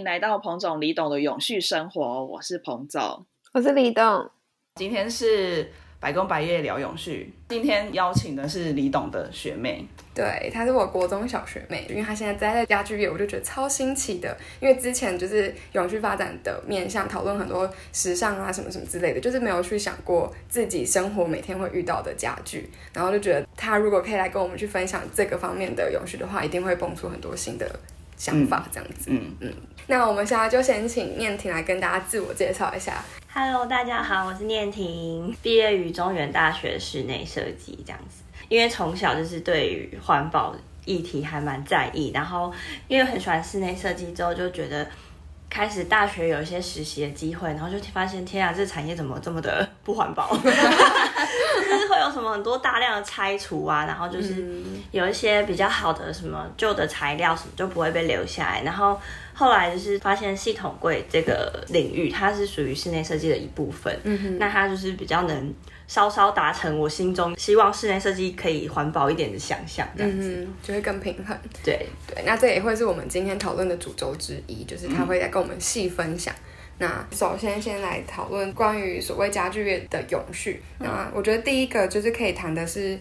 迎来到彭总李董的永续生活，我是彭总，我是李董。今天是百工百业聊永续，今天邀请的是李董的学妹，对，她是我国中小学妹，因为她现在待在家具业，我就觉得超新奇的。因为之前就是永续发展的面向，讨论很多时尚啊什么什么之类的，就是没有去想过自己生活每天会遇到的家具，然后就觉得她如果可以来跟我们去分享这个方面的永续的话，一定会蹦出很多新的想法，这样子。嗯嗯。那我们现在就先请念婷来跟大家自我介绍一下。Hello，大家好，我是念婷，毕业于中原大学室内设计这样子。因为从小就是对于环保议题还蛮在意，然后因为很喜欢室内设计，之后就觉得开始大学有一些实习的机会，然后就发现天啊，这产业怎么这么的不环保？什么很多大量的拆除啊，然后就是有一些比较好的什么旧的材料什么就不会被留下来，然后。后来就是发现系统柜这个领域，它是属于室内设计的一部分。嗯哼那它就是比较能稍稍达成我心中希望室内设计可以环保一点的想象，这样子、嗯，就会更平衡。对对，那这也会是我们今天讨论的主轴之一，就是他会来跟我们细分享。那首先先来讨论关于所谓家具业的永续。那我觉得第一个就是可以谈的是。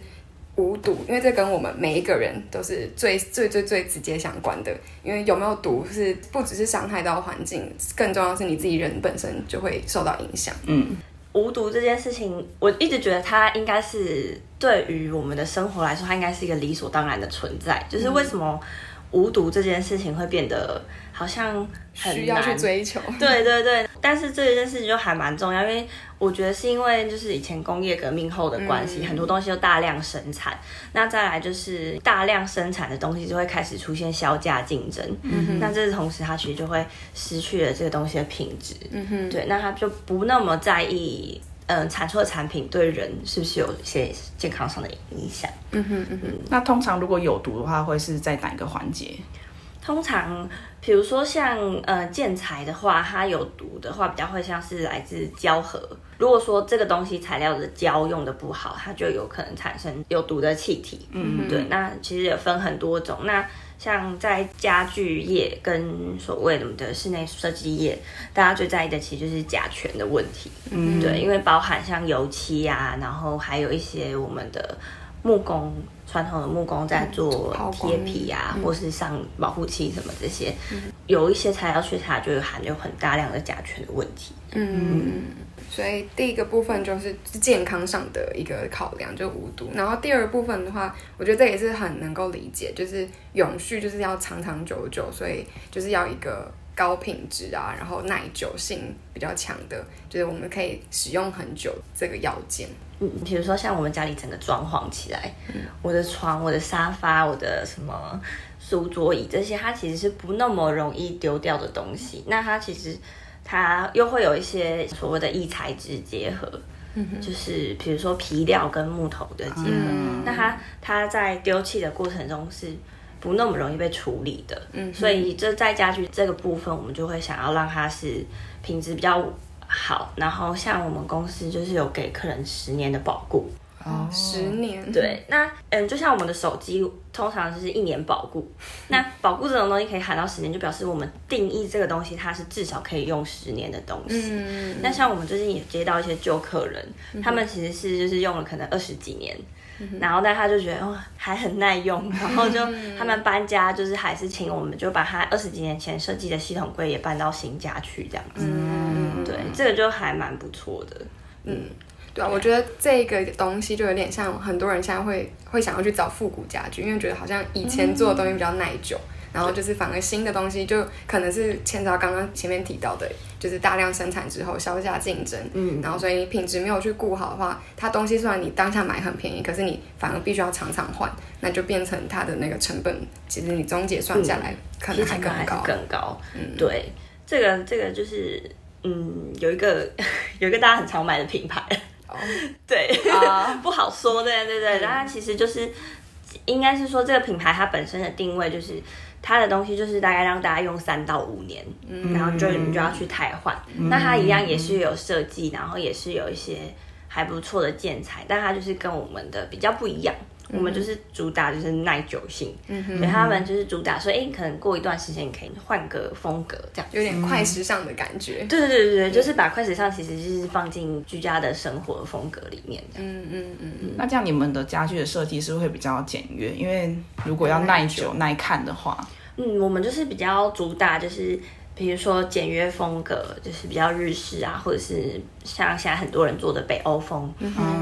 无毒，因为这跟我们每一个人都是最最最最直接相关的。因为有没有毒是不只是伤害到环境，更重要是你自己人本身就会受到影响。嗯，无毒这件事情，我一直觉得它应该是对于我们的生活来说，它应该是一个理所当然的存在。就是为什么无毒这件事情会变得好像很需要去追求？对对对，但是这件事情就还蛮重要，因为我觉得是因为就是以前工业革命后的关系，嗯。很多东西都大量生产，那再来就是大量生产的东西就会开始出现销价竞争，嗯那这同时它其实就会失去了这个东西的品质，嗯哼，对，那他就不那么在意。嗯，产出的产品对人是不是有一些健康上的影响？嗯哼嗯哼，那通常如果有毒的话，会是在哪个环节？通常，比如说像呃建材的话，它有毒的话，比较会像是来自胶合。如果说这个东西材料的胶用的不好，它就有可能产生有毒的气体。嗯，对。那其实也分很多种。那像在家具业跟所谓的的室内设计业，大家最在意的其实就是甲醛的问题。嗯，对，因为包含像油漆啊，然后还有一些我们的木工。传统的木工在做贴皮啊，或是上保护漆什么这些，有一些材料去它就有含有很大量的甲醛的问题。嗯，所以第一个部分就是健康上的一个考量，就无毒。然后第二部分的话，我觉得这也是很能够理解，就是永续就是要长长久久，所以就是要一个高品质啊，然后耐久性比较强的，就是我们可以使用很久这个要件。嗯，比如说像我们家里整个装潢起来，我的床、我的沙发、我的什么书桌椅这些，它其实是不那么容易丢掉的东西。那它其实它又会有一些所谓的异材质结合，就是比如说皮料跟木头的结合，那它它在丢弃的过程中是不那么容易被处理的。嗯，所以这在家具这个部分，我们就会想要让它是品质比较。好，然后像我们公司就是有给客人十年的保固，哦，十年，对，那嗯，就像我们的手机通常就是一年保固，那保固这种东西可以喊到十年，就表示我们定义这个东西它是至少可以用十年的东西。嗯，那像我们最近也接到一些旧客人，他们其实是就是用了可能二十几年。然后，但他就觉得哦，还很耐用，然后就他们搬家，就是还是请我们就把他二十几年前设计的系统柜也搬到新家去，这样子。嗯，对，这个就还蛮不错的。嗯，对啊，我觉得这个东西就有点像很多人现在会会想要去找复古家具，因为觉得好像以前做的东西比较耐久。然后就是反而新的东西就可能是牵扯到刚刚前面提到的，就是大量生产之后销价竞争，嗯，然后所以品质没有去顾好的话，它东西虽然你当下买很便宜，可是你反而必须要常常换，那就变成它的那个成本，其实你总结算下来、可能还更高，更高，嗯，对，这个这个就是嗯有一个 有一个大家很常买的品牌，哦，对，啊、不好说，对对对，然后其实就是应该是说这个品牌它本身的定位就是。它的东西就是大概让大家用三到五年，嗯、然后就你就要去汰换。嗯、那它一样也是有设计，然后也是有一些还不错的建材，但它就是跟我们的比较不一样。我们就是主打就是耐久性，嗯哼对他们就是主打说，哎、可能过一段时间你可以换个风格这样。有点快时尚的感觉。对对对对对，就是把快时尚其实就是放进居家的生活风格里面这样。嗯嗯嗯嗯，那这样你们的家具的设计是不是会比较简约？因为如果要耐久耐看的话，嗯，我们就是比较主打就是。比如说简约风格，就是比较日式啊，或者是像现在很多人做的北欧风。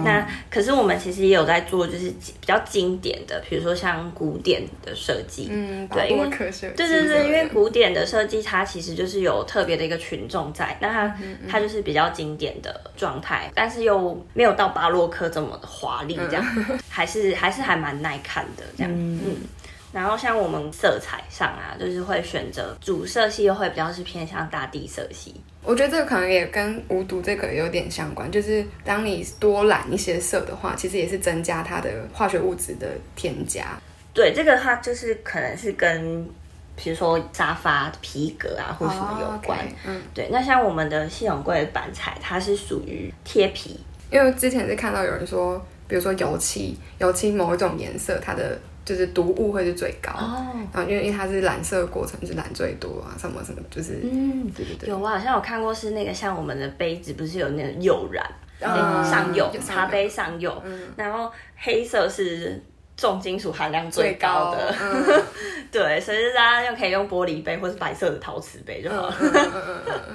那可是我们其实也有在做，就是比较经典的，比如说像古典的设计。嗯，对，因为对对对，因为古典的设计它其实就是有特别的一个群众在，那它它就是比较经典的状态，但是又没有到巴洛克这么的华丽，这样、还是还是还蛮耐看的这样。嗯然后像我们色彩上啊，就是会选择主色系，又会比较是偏向大地色系。我觉得这个可能也跟无毒这个有点相关，就是当你多染一些色的话，其实也是增加它的化学物质的添加。对，这个它就是可能是跟比如说沙发皮革啊或什么有关。嗯，对，那像我们的系统柜的板材，它是属于贴皮，因为之前是看到有人说，比如说油漆，油漆某一种颜色，它的就是毒物会是最高。哦，然后因为因为它是染色过程是染最多啊，什么什么，就是嗯，对对对，有我好像有看过是那个像我们的杯子，不是有那个釉染，嗯上釉有上釉茶杯上釉，然后黑色是重金属含量最高的，嗯。对，所以大家又可以用玻璃杯或是白色的陶瓷杯就好了。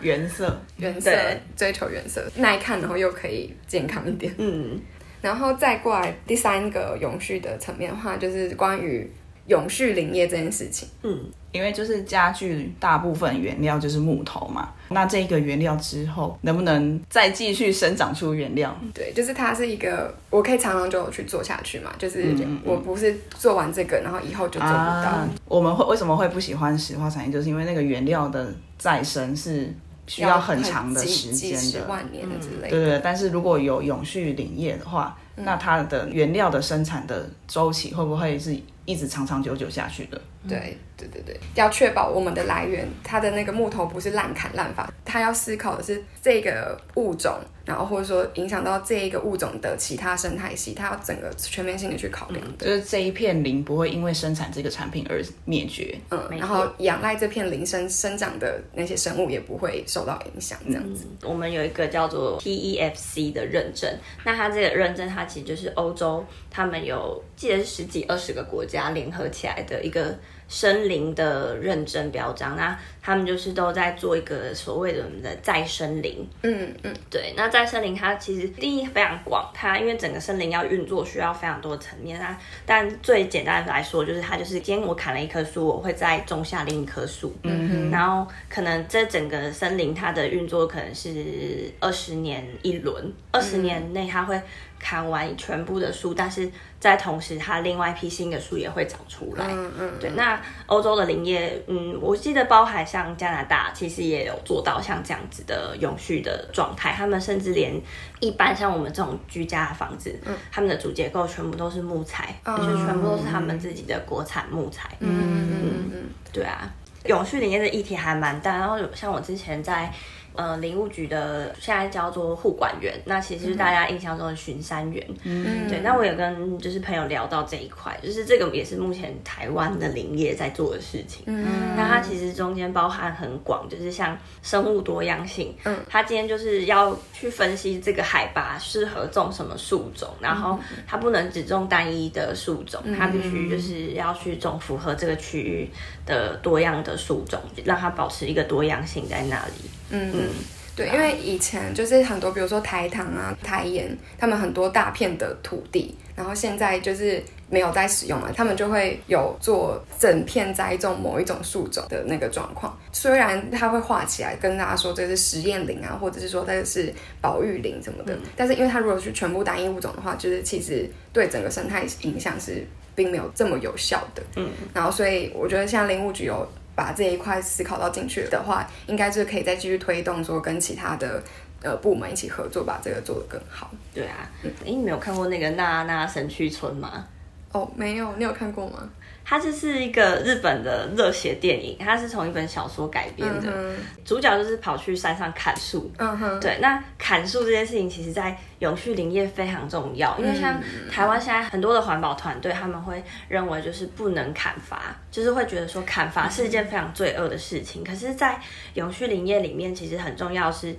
原色。原色追求原色，耐看，然后又可以健康一点。嗯，然后再过来第三个永续的层面的话，就是关于永续林业这件事情。嗯因为就是家具大部分原料就是木头嘛，那这个原料之后能不能再继续生长出原料？对，就是它是一个我可以长长久久去做下去嘛，就是我不是做完这个，然后以后就做不到。啊，我们会为什么会不喜欢石化产业，就是因为那个原料的再生是需要很长的时间的。万年的之类的。对对对，但是如果有永续林业的话，那它的原料的生产的周期会不会是一直长长久久下去的？对对对对，要确保我们的来源，它的那个木头不是滥砍滥伐，它要思考的是这个物种，然后或者说影响到这一个物种的其他生态系，他要整个全面性的去考量的。就是这一片林不会因为生产这个产品而灭绝。嗯，然后仰赖这片林生生长的那些生物也不会受到影响，这样子。我们有一个叫做 TEFC 的认证，那它这个认证，它其实就是欧洲他们有记得是十几二十个国家联合起来的一个森林的认证表彰，那他们就是都在做一个所谓的我们的再生林。嗯嗯，对，那再生林它其实定义非常广，它因为整个森林要运作需要非常多的层面。那但最简单的来说，就是它就是今天我砍了一棵树，我会再种下另一棵树，嗯然后可能这整个森林它的运作可能是二十年一轮，二十年内它会砍完全部的树，但是在同时它另外一批新的树也会长出来。嗯嗯，对，那欧洲的林业，嗯，我记得包含像加拿大，其实也有做到像这样子的永续的状态。他们甚至连一般像我们这种居家的房子，他们的主结构全部都是木材，就是全部都是他们自己的国产木材。嗯嗯嗯对啊，永续林业的议题还蛮大。然后像我之前在呃林务局的，现在叫做护管员，那其实是大家印象中的巡山员。嗯，对，那我有跟就是朋友聊到这一块，就是这个也是目前台湾的林业在做的事情。嗯。那它其实中间包含很广，就是像生物多样性，嗯，它今天就是要去分析这个海拔适合种什么树种，然后它不能只种单一的树种，它必须就是要去种符合这个区域的多样的树种，让它保持一个多样性在那里。嗯嗯。对，因为以前就是很多，比如说台糖啊、台盐，他们很多大片的土地，然后现在就是没有在使用了，他们就会有做整片栽种某一种树种的那个状况。虽然它会画起来跟大家说这是实验林啊，或者是说这是保育林什么的，但是因为它如果是全部单一物种的话，就是其实对整个生态影响是并没有这么有效的。嗯，然后所以我觉得像林务局有把这一块思考到进去的话，应该是可以再继续推动，说跟其他的呃部门一起合作，把这个做得更好。对啊，哎、你没有看过那个娜娜神去村吗？哦，没有，你有看过吗？它就是一个日本的热血电影，它是从一本小说改编的，嗯主角就是跑去山上砍树。嗯哼，对，那砍树这件事情，其实在永续林业非常重要，因为像台湾现在很多的环保团队，他们会认为就是不能砍伐，就是会觉得说砍伐是一件非常罪恶的事情。可是，在永续林业里面，其实很重要是，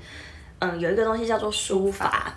嗯，有一个东西叫做疏伐。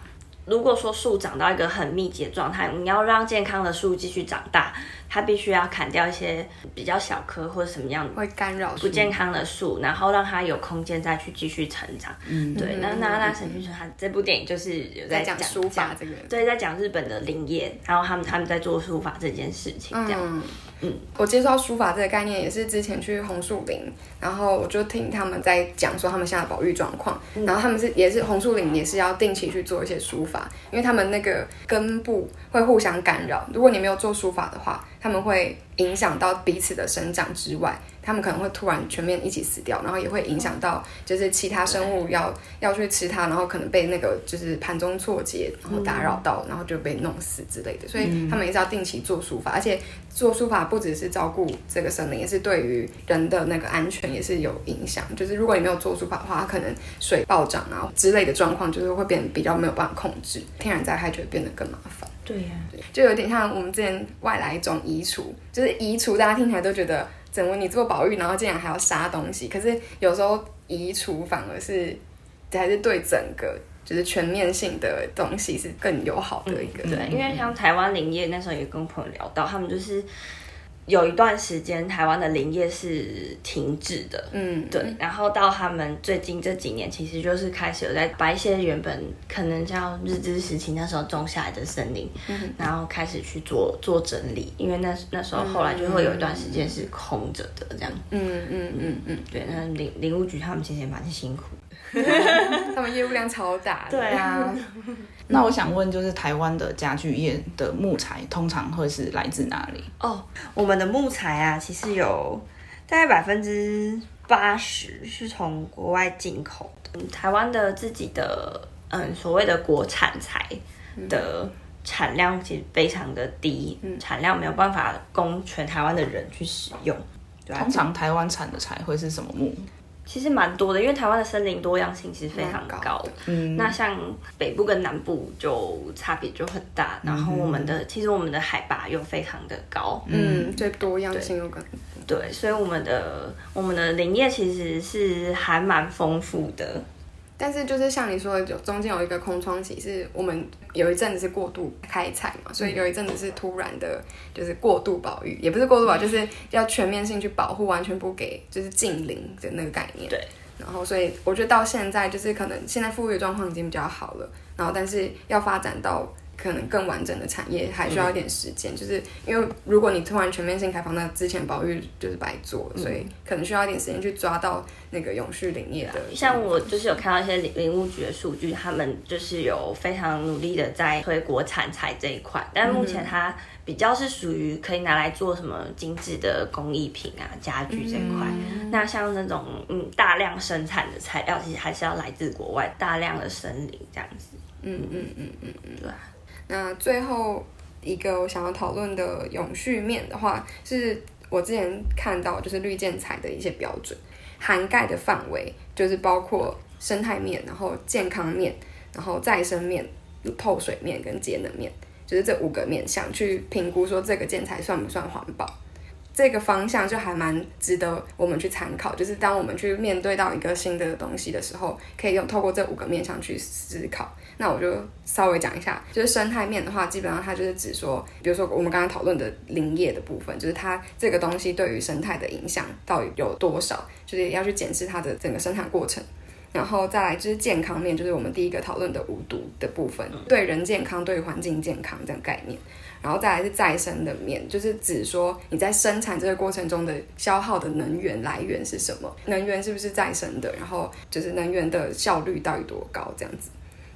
如果说树长到一个很密集的状态，你要让健康的树继续长大，它必须要砍掉一些比较小棵或者什么样会干扰不健康的树，然后让它有空间再去继续成长。嗯，对。那那那沈玉纯他这部电影就是有在讲在讲书法这个对，在讲日本的林业，然后他们他们在做书法这件事情，这样。嗯嗯，我接触到书法这个概念也是之前去红树林，然后我就听他们在讲说他们现在的保育状况，然后他们是也是红树林也是要定期去做一些书法，因为他们那个根部会互相干扰，如果你没有做书法的话，他们会影响到彼此的生长之外，他们可能会突然全面一起死掉，然后也会影响到就是其他生物要要去吃它，然后可能被那个就是盘中错节，然后打扰到，然后就被弄死之类的，所以他们也是要定期做书法，而且做书法不只是照顾这个森林，也是对于人的那个安全也是有影响。就是如果你没有做书法的话，它可能水暴涨啊之类的状况，就是会变得比较没有办法控制，天然灾害就会变得更麻烦。对呀、就有点像我们之前外来种移除，就是移除，大家听起来都觉得怎么你做保育，然后竟然还要杀东西，可是有时候移除反而是还是对整个就是全面性的东西是更友好的一个。对，因为像台湾林业那时候也跟朋友聊到，他们就是有一段时间台湾的林业是停止的，嗯，对，然后到他们最近这几年，其实就是开始有在把一些原本可能叫日治时期那时候种下来的森林，然后开始去做做整理，因为那那时候后来就会有一段时间是空着的这样。嗯嗯嗯嗯，对，那林林务局他们其实也蛮辛苦的。他们业务量超大。对啊，那我想问，就是台湾的家具业的木材通常会是来自哪里？哦，我们的木材啊，其实有大概百分之八十是从国外进口的，嗯台湾的自己的嗯所谓的国产材的产量其实非常的低，产量没有办法供全台湾的人去使用。对啊通，常台湾产的材会是什么木？其实蛮多的，因为台湾的森林多样性其实非常高高。嗯，那像北部跟南部就差别就很大，然后我们的、其实我们的海拔又非常的高，嗯，对多样性又跟。对，所以我们的我们的林业其实是还蛮丰富的。但是就是像你说的，有中间有一个空窗期，是我们有一阵子是过度开采嘛，所以有一阵子是突然的，就是过度保育，也不是过度保育，就是要全面性去保护，完全不给就是近邻的那个概念。对。然后，所以我觉得到现在就是可能现在富裕状况已经比较好了，然后但是要发展到可能更完整的产业，还需要一点时间。就是因为如果你突然全面性开放，那之前保育就是白做了，所以可能需要一点时间去抓到那个永续林业的。像我就是有看到一些林林务局的数据，他们就是有非常努力的在推国产材这一块，但目前它比较是属于可以拿来做什么精致的工艺品啊、家具这一块。那像那种嗯大量生产的材料，其实还是要来自国外，大量的森林这样子。嗯嗯嗯嗯嗯，对啊。那最后一个我想要讨论的永续面的话，是我之前看到就是绿建材的一些标准，涵盖的范围就是包括生态面，然后健康面，然后再生面、透水面跟节能面，就是这五个面向去评估说这个建材算不算环保。这个方向就还蛮值得我们去参考，就是当我们去面对到一个新的东西的时候，可以用透过这五个面向去思考。那我就稍微讲一下，就是生态面的话，基本上它就是指说，比如说我们刚刚讨论的林业的部分，就是它这个东西对于生态的影响到底有多少，就是要去检视它的整个生产过程。然后再来就是健康面，就是我们第一个讨论的无毒的部分，对人健康、对环境健康这样概念。然后再来是再生的面，就是指说你在生产这个过程中的消耗的能源来源是什么，能源是不是再生的，然后就是能源的效率到底多高这样子。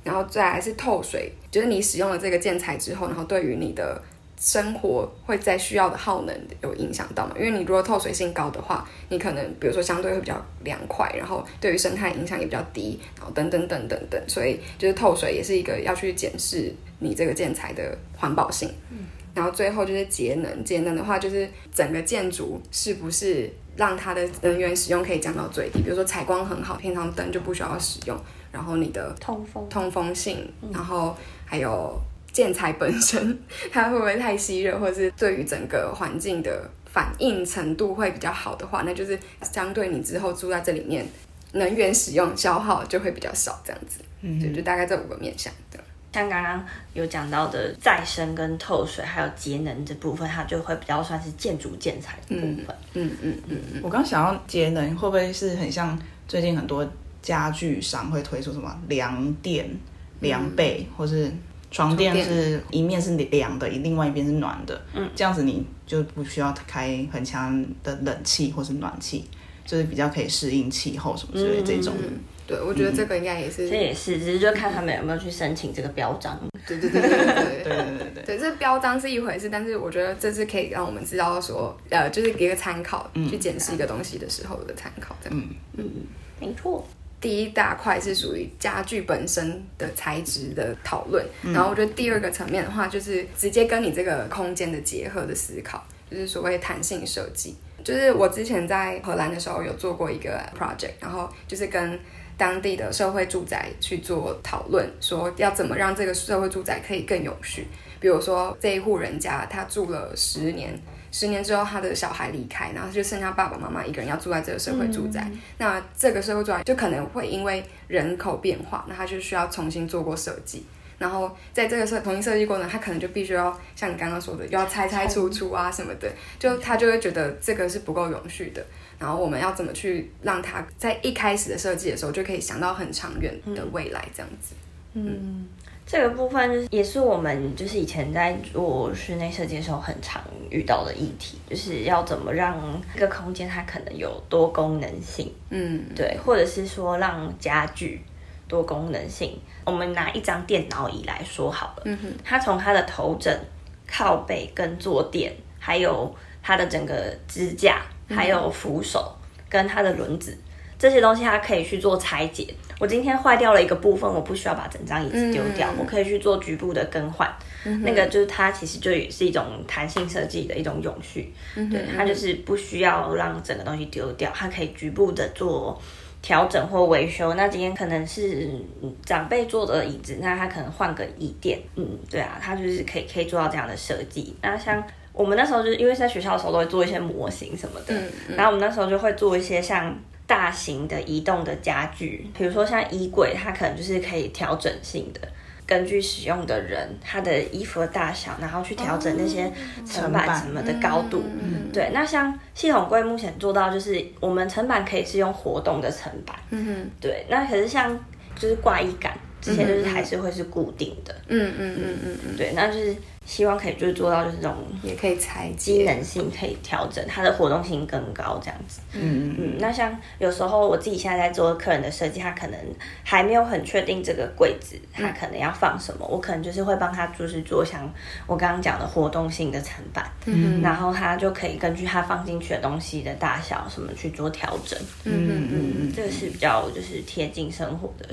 然后再来是透水，就是你使用了这个建材之后，然后对于你的生活会在需要的耗能有影响到吗？因为你如果透水性高的话，你可能比如说相对会比较凉快，然后对于生态影响也比较低，然后等等等等等，所以就是透水也是一个要去检视你这个建材的环保性。然后最后就是节能，节能的话就是整个建筑是不是让它的能源使用可以降到最低，比如说采光很好，平常灯就不需要使用，然后你的通风通风性，然后还有建材本身，它会不会太吸热，或者是对于整个环境的反应程度会比较好的话，那就是相对你之后住在这里面，能源使用消耗就会比较少，这样子。嗯，就就大概这五个面向的。像刚刚有讲到的再生跟透水，还有节能这部分，它就会比较算是建筑建材的部分。嗯嗯嗯嗯，我刚想要节能，会不会是很像最近很多家具商会推出什么凉垫、凉被，或是床垫是一面是凉的，另外一边是暖的，嗯，这样子你就不需要开很强的冷气或是暖气，就是比较可以适应气候什么之类的这种。对，我觉得这个应该也是，这也是，只是就看他们有没有去申请这个标章。对对对对对对。对对对 对，对，这标章是一回事，但是我觉得这是可以让我们知道说，呃，就是给一个参考，去检视一个东西的时候的参考。这样，没错，第一大块是属于家具本身的材质的讨论，然后我觉得第二个层面的话，就是直接跟你这个空间的结合的思考，就是所谓弹性设计。就是我之前在荷兰的时候有做过一个 project，然后就是跟当地的社会住宅去做讨论，说要怎么让这个社会住宅可以更永续。比如说这一户人家他住了十年，十年之后他的小孩离开，然后就剩下爸爸妈妈一个人要住在这个社会住宅。那这个社会住宅就可能会因为人口变化，那他就需要重新做过设计。然后在这个设重新设计过程，他可能就必须要像你刚刚说的，又要拆拆除除啊什么的，就他就会觉得这个是不够永续的。然后我们要怎么去让它在一开始的设计的时候就可以想到很长远的未来这样子？嗯。这个部分就是也是我们就是以前在做室内设计的时候很常遇到的议题，就是要怎么让一个空间它可能有多功能性，嗯，对，或者是说让家具多功能性。我们拿一张电脑椅来说好了，嗯哼，它从它的头枕、靠背跟坐垫，还有它的整个支架，还有扶手跟它的轮子。这些东西它可以去做拆解。我今天坏掉了一个部分，我不需要把整张椅子丢掉，嗯我可以去做局部的更换。那个就是它其实就也是一种弹性设计的一种永续。对，它就是不需要让整个东西丢掉，它可以局部的做调整或维修。那今天可能是嗯长辈坐的椅子，那他可能换个椅垫。嗯，对啊，它就是可以可以做到这样的设计。那像我们那时候就是因为在学校的时候都会做一些模型什么的，然后我们那时候就会做一些像大型的移动的家具，比如说像衣柜，它可能就是可以调整性的。根据使用的人他的衣服的大小，然后去调整那些层板什么的高度。对，那像系统柜目前做到就是我们层板可以是用活动的层板。嗯哼，对，那可是像就是挂衣杆这些就是还是会是固定的。嗯嗯嗯嗯嗯，对，那就是希望可以就是做到就是这种也可以裁机。能性可以调整，它的活动性更高这样子。嗯嗯嗯，那像有时候我自己现在在做客人的设计，他可能还没有很确定这个柜子他可能要放什么，我可能就是会帮他就是做像我刚刚讲的活动性的层板，嗯然后他就可以根据他放进去的东西的大小什么去做调整。嗯嗯嗯嗯这个是比较就是贴近生活的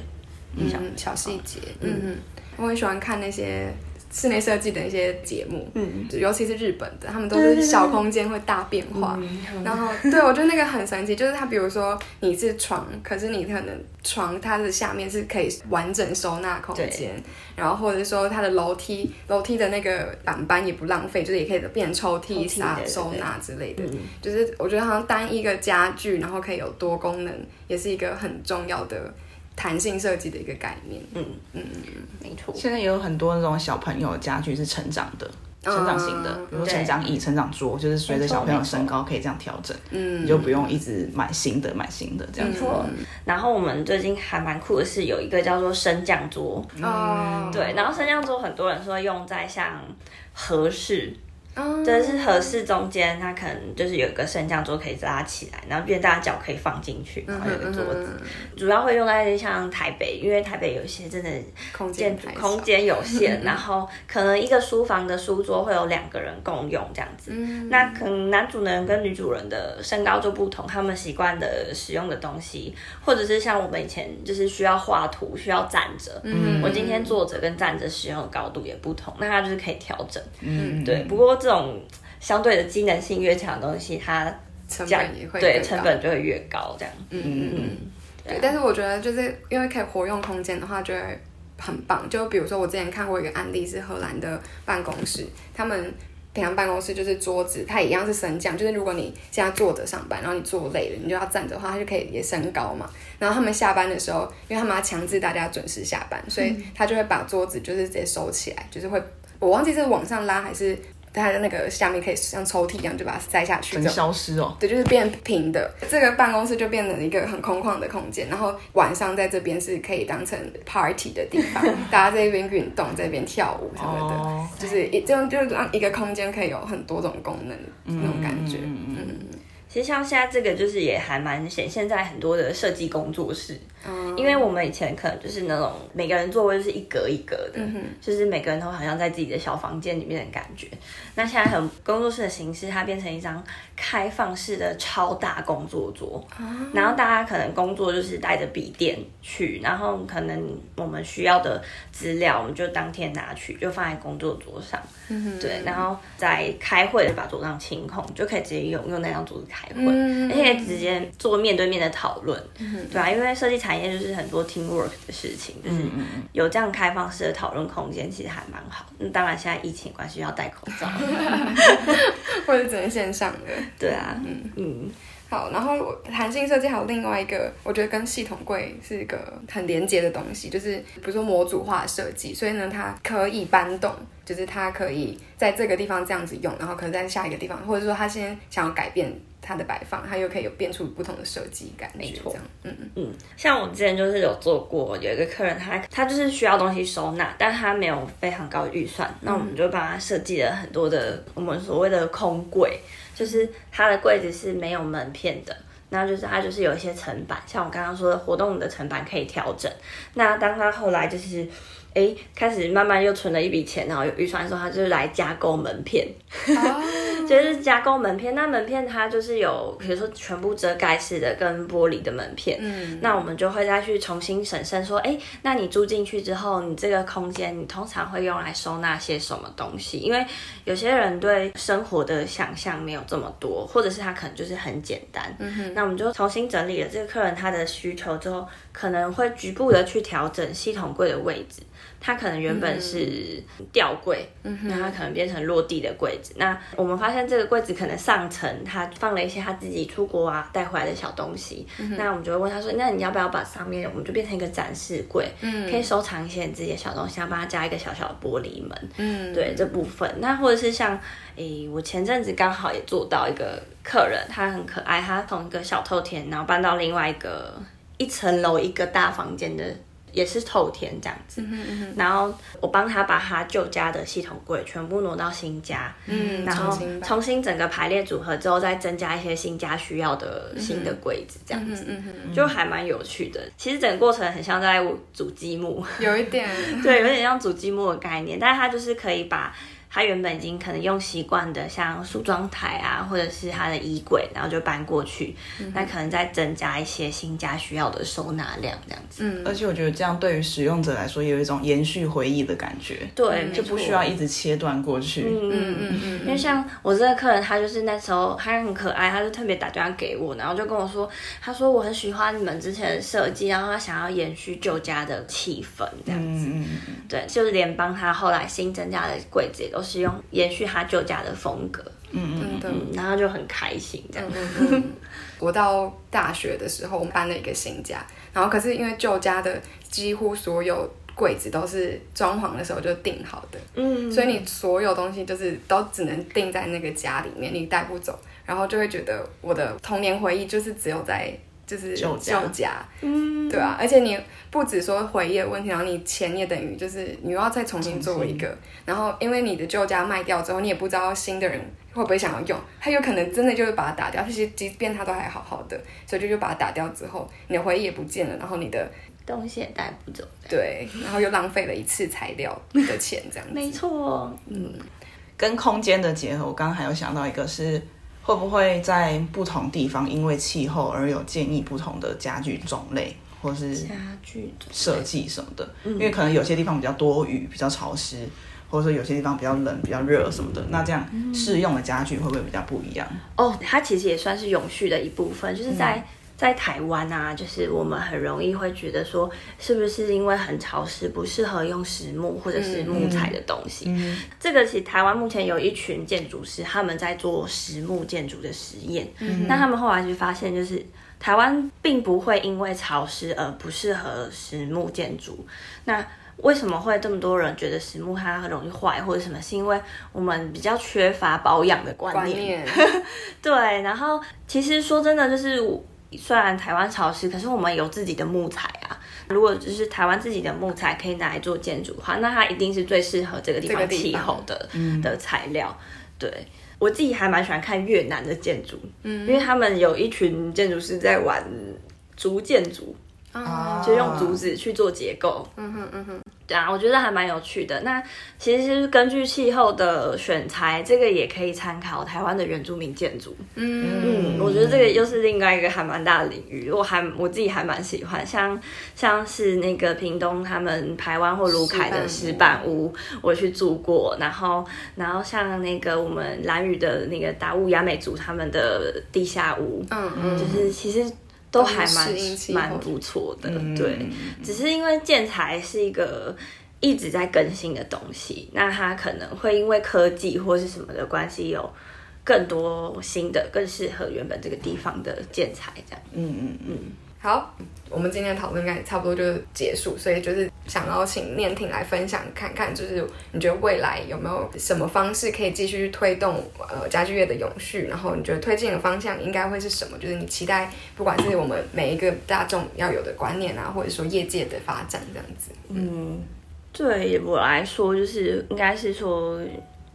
小嗯，小细节。嗯嗯，我很喜欢看那些室内设计的一些节目，嗯，尤其是日本的，他们都是小空间会大变化。然后，对我觉得那个很神奇，就是它，比如说你是床，可是你可能床它的下面是可以完整收纳空间，然后或者说它的楼梯，楼梯的那个板板也不浪费，就是也可以变抽屉、屉撒对对收纳之类的。就是我觉得好像单一个家具，然后可以有多功能，也是一个很重要的弹性设计的一个概念。嗯嗯没错。现在也有很多那种小朋友的家具是成长的。成长型的，比如说成长椅、成长桌，就是随着小朋友的身高可以这样调整，嗯你就不用一直买新的、买新的这样子。然后我们最近还蛮酷的是有一个叫做升降桌，哦，对，然后升降桌很多人说用在像合适，哦就是合适中间，它可能就是有一个升降桌可以拉起来，然后变大家脚可以放进去，然后有个桌子。嗯主要会用在像台北，因为台北有一些真的空间空间有限，然后可能一个书房的书桌会有两个人共用这样子。嗯那可能男主人跟女主人的身高就不同，他们习惯的使用的东西，或者是像我们以前就是需要画图，需要站着。嗯我今天坐着跟站着使用的高度也不同，那它就是可以调整。嗯，对，不过这种相对的机能性越强的东西，它成本也会对成本就会越高，这样。嗯嗯嗯，对。但是我觉得就是因为可以活用空间的话，就会很棒。就比如说我之前看过一个案例是荷兰的办公室，他们。平常办公室就是桌子，它一样是升降，就是如果你现在坐着上班，然后你坐累了，你就要站着的话，它就可以也升高嘛。然后他们下班的时候，因为他们要强制大家准时下班，所以他就会把桌子就是直接收起来，就是会我忘记是往上拉还是它的那个下面可以像抽屉一样就把它塞下去，整消失哦。对，就是变平的。这个办公室就变成一个很空旷的空间，然后晚上在这边是可以当成 party 的地方，大家在这边运动，在这边跳舞什么的，哦就是一这样就让一个空间可以有很多种功能、那种感觉。嗯嗯嗯其实像现在这个就是也还蛮显现在很多的设计工作室，嗯因为我们以前可能就是那种每个人座位就是一格一格的，嗯就是每个人都好像在自己的小房间里面的感觉。那现在很工作室的形式，它变成一张开放式的超大工作桌，然后大家可能工作就是带着笔电去，然后可能我们需要的资料，我们就当天拿去，就放在工作桌上。嗯对，然后在开会把桌上清空，就可以直接用用那张桌子开会，嗯。而且直接做面对面的讨论，对啊，因为设计产业就是很多 teamwork 的事情，就是有这样开放式的讨论空间，其实还蛮好。那当然现在疫情关系要戴口罩，或者只能线上的。对啊，嗯。嗯，好，然后我弹性设计还有另外一个，我觉得跟系统柜是一个很连接的东西，就是比如说模组化的设计，所以呢，它可以搬动，就是它可以在这个地方这样子用，然后可能在下一个地方，或者说他先想要改变它的摆放，它又可以有变出不同的设计感觉，没错，嗯嗯嗯，像我之前就是有做过，有一个客人他他就是需要东西收纳，但他没有非常高的预算，那我们就帮他设计了很多的我们所谓的空柜，就是他的柜子是没有门片的。然后就是它就是有一些层板，像我刚刚说的活动的层板可以调整。那当他后来就是，哎，开始慢慢又存了一笔钱，然后有预算的时候，他就是来加购门片。就是加购门片，那门片它就是有，比如说全部遮盖式的跟玻璃的门片，嗯那我们就会再去重新审慎说，哎，那你住进去之后，你这个空间你通常会用来收纳些什么东西？因为有些人对生活的想象没有这么多，或者是他可能就是很简单，嗯那我们就重新整理了这个客人他的需求之后，可能会局部的去调整系统柜的位置。它可能原本是吊柜，那它可能变成落地的柜子。那我们发现这个柜子可能上层它放了一些他自己出国啊带回来的小东西，那我们就会问他说：“那你要不要把上面我们就变成一个展示柜，嗯。可以收藏一些你自己的小东西，要帮他加一个小小的玻璃门。”嗯，对这部分，那或者是像，诶，我前阵子刚好也做到一个客人，他很可爱，他从一个小透天，然后搬到另外一个一层楼一个大房间的，也是透天这样子。然后我帮他把他旧家的系统柜全部挪到新家，嗯，然后重新整个排列组合之后，再增加一些新家需要的新的柜子，这样子。嗯嗯就还蛮有趣的，其实整个过程很像在组积木，嗯，有一点，对，有点像组积木的概念，但是它就是可以把它原本已经可能用习惯的，像梳妆台啊，或者是他的衣柜，然后就搬过去，那可能再增加一些新家需要的收纳量，这样子。嗯而且我觉得这样对于使用者来说，也有一种延续回忆的感觉，对，就不需要一直切断过去。嗯嗯嗯嗯，因为像我这个客人，他就是那时候他很可爱，他就特别打电话给我，然后就跟我说，他说我很喜欢你们之前的设计，然后他想要延续旧家的气氛这样子。嗯嗯嗯，对，就是连帮他后来新增加的柜子也都是用延续他旧家的风格，嗯嗯。嗯，然后就很开心这样。嗯嗯，我到大学的时候，我们搬了一个新家，然后可是因为旧家的几乎所有柜子都是装潢的时候就定好的，嗯，所以你所有东西就是都只能定在那个家里面，你带不走，然后就会觉得我的童年回忆就是只有在就是旧家。旧家，嗯，对啊，而且你不止说回忆的问题，然后你钱也等于就是你又要再重新做一个，然后因为你的旧家卖掉之后，你也不知道新的人会不会想要用，他有可能真的就是把它打掉，其实即便他都还好好的，所以就就把它打掉之后，你的回忆也不见了，然后你的东西也带不走。对，然后又浪费了一次材料的钱，这样子。没错，嗯，跟空间的结合，我刚刚还有想到一个是，会不会在不同地方因为气候而有建议不同的家具种类，或是家具设计什么的？因为可能有些地方比较多雨，比较潮湿，或者说有些地方比较冷、比较热什么的，那这样适用的家具会不会比较不一样？哦，它其实也算是永续的一部分，就是在。在台湾啊，就是我们很容易会觉得说，是不是因为很潮湿，不适合用实木或者是木材的东西？这个其实台湾目前有一群建筑师，他们在做实木建筑的实验。那他们后来就发现，就是台湾并不会因为潮湿而不适合实木建筑。那为什么会这么多人觉得实木它很容易坏或者什么？是因为我们比较缺乏保养的观念。对，然后其实说真的，就是。虽然台湾潮湿，可是我们有自己的木材啊。如果就是台湾自己的木材可以拿来做建筑的话，那它一定是最适合这个地方气候的的材料。对我自己还蛮喜欢看越南的建筑，嗯因为他们有一群建筑师在玩竹建筑，啊就用竹子去做结构。嗯哼嗯哼。对啊，我觉得还蛮有趣的。那其实是根据气候的选材，这个也可以参考台湾的原住民建筑。嗯嗯，我觉得这个又是另外一个还蛮大的领域，我还我自己还蛮喜欢。像像是那个屏东他们台湾或卢凯的石板屋，我去住过。然后然后像那个我们兰屿的那个达悟雅美族他们的地下屋，嗯嗯，就是其实。都还蛮蛮不错的，对，只是因为建材是一个一直在更新的东西，那它可能会因为科技或是什么的关系，有更多新的、更适合原本这个地方的建材，这样。嗯嗯嗯。好，我们今天的讨论应该差不多就结束，所以就是想要请念婷来分享看看，就是你觉得未来有没有什么方式可以继续推动呃家具业的永续？然后你觉得推进的方向应该会是什么？就是你期待不管是我们每一个大众要有的观念啊，或者说业界的发展这样子。嗯，对我来说，就是应该是说，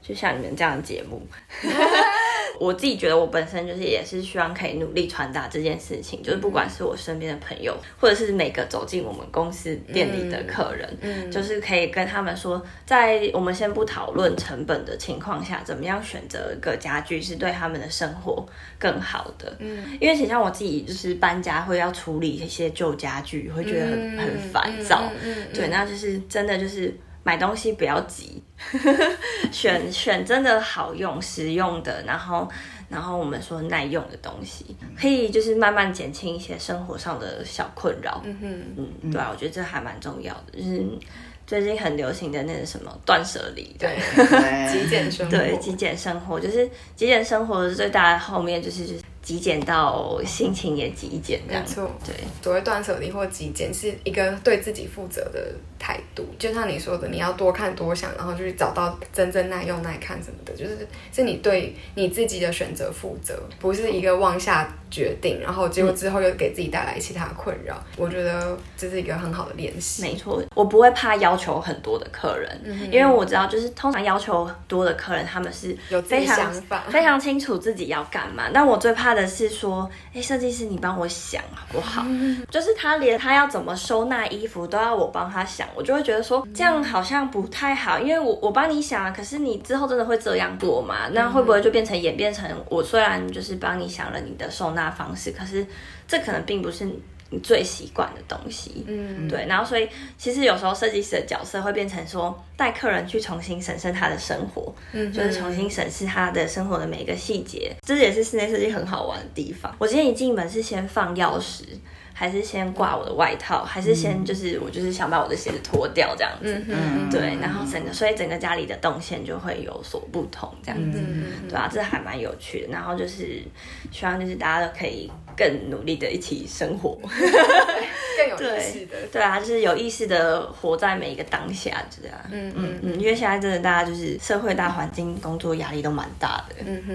就像你们这样的节目。我自己觉得，我本身就是也是希望可以努力传达这件事情，就是不管是我身边的朋友，或者是每个走进我们公司店里的客人，嗯，就是可以跟他们说，在我们先不讨论成本的情况下，怎么样选择一个家具是对他们的生活更好的。嗯，因为其实像我自己就是搬家会要处理一些旧家具，会觉得很很烦躁。嗯，对，那就是真的就是买东西不要急。选选真的好用、实用的，然后然后我们说耐用的东西，可以就是慢慢减轻一些生活上的小困扰。嗯哼，嗯，对啊，我觉得这还蛮重要的，就是最近很流行的那个什么断舍离，对，极简生活，对，极简生活，就是极简生活的最大的后面就是就是。极简到心情也极简，没错。对，所谓断舍离或极简，是一个对自己负责的态度。就像你说的，你要多看多想，然后就去找到真正耐用耐看什么的，就是是你对你自己的选择负责，不是一个妄下决定，然后结果之后又给自己带来其他困扰。我觉得这是一个很好的练习。没错，我不会怕要求很多的客人，因为我知道，就是通常要求多的客人，他们是有非常非常清楚自己要干嘛。但我最怕。的是说，哎，设计师，你帮我想好不好？就是他连他要怎么收纳衣服都要我帮他想，我就会觉得说这样好像不太好，因为我我帮你想，可是你之后真的会这样做吗？那会不会就变成演变成我虽然就是帮你想了你的收纳方式，可是这可能并不是。你最习惯的东西，嗯，对，然后所以其实有时候设计师的角色会变成说带客人去重新审视他的生活，嗯，就是重新审视他的生活的每一个细节，这也是室内设计很好玩的地方。我今天一进门是先放钥匙，还是先挂我的外套，还是先就是我就是想把我的鞋子脱掉这样子，嗯，对，然后整个所以整个家里的动线就会有所不同这样子，对啊，这还蛮有趣的。然后就是希望就是大家都可以。更努力的一起生活。更有意识的，对啊，就是有意识的活在每一个当下，这样。嗯嗯嗯，因为现在真的大家就是社会大环境、工作压力都蛮大的，嗯哼。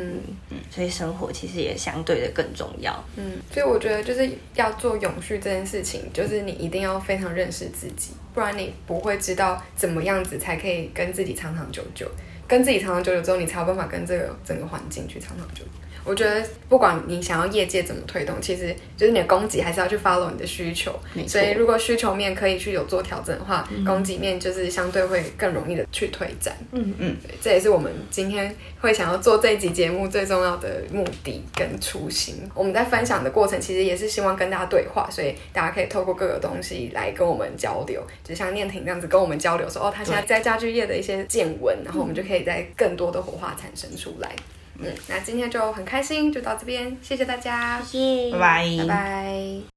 嗯，所以生活其实也相对的更重要。嗯，所以我觉得就是要做永续这件事情，就是你一定要非常认识自己，不然你不会知道怎么样子才可以跟自己长长久久，跟自己长长久久之后，你才有办法跟这个整个环境去长长久久。我觉得不管你想要业界怎么推动，其实就是你的供给还是要去 follow 你的需求。所以如果需求面可以去有做调整的话，供给面就是相对会更容易的去推展。嗯嗯对，这也是我们今天会想要做这一集节目最重要的目的跟初心。我们在分享的过程，其实也是希望跟大家对话，所以大家可以透过各个东西来跟我们交流，就像念婷这样子跟我们交流说，哦，他现在在家居业的一些见闻，然后我们就可以在更多的火花产生出来。嗯，那今天就很开心，就到这边，谢谢大家，谢谢，拜拜，拜拜。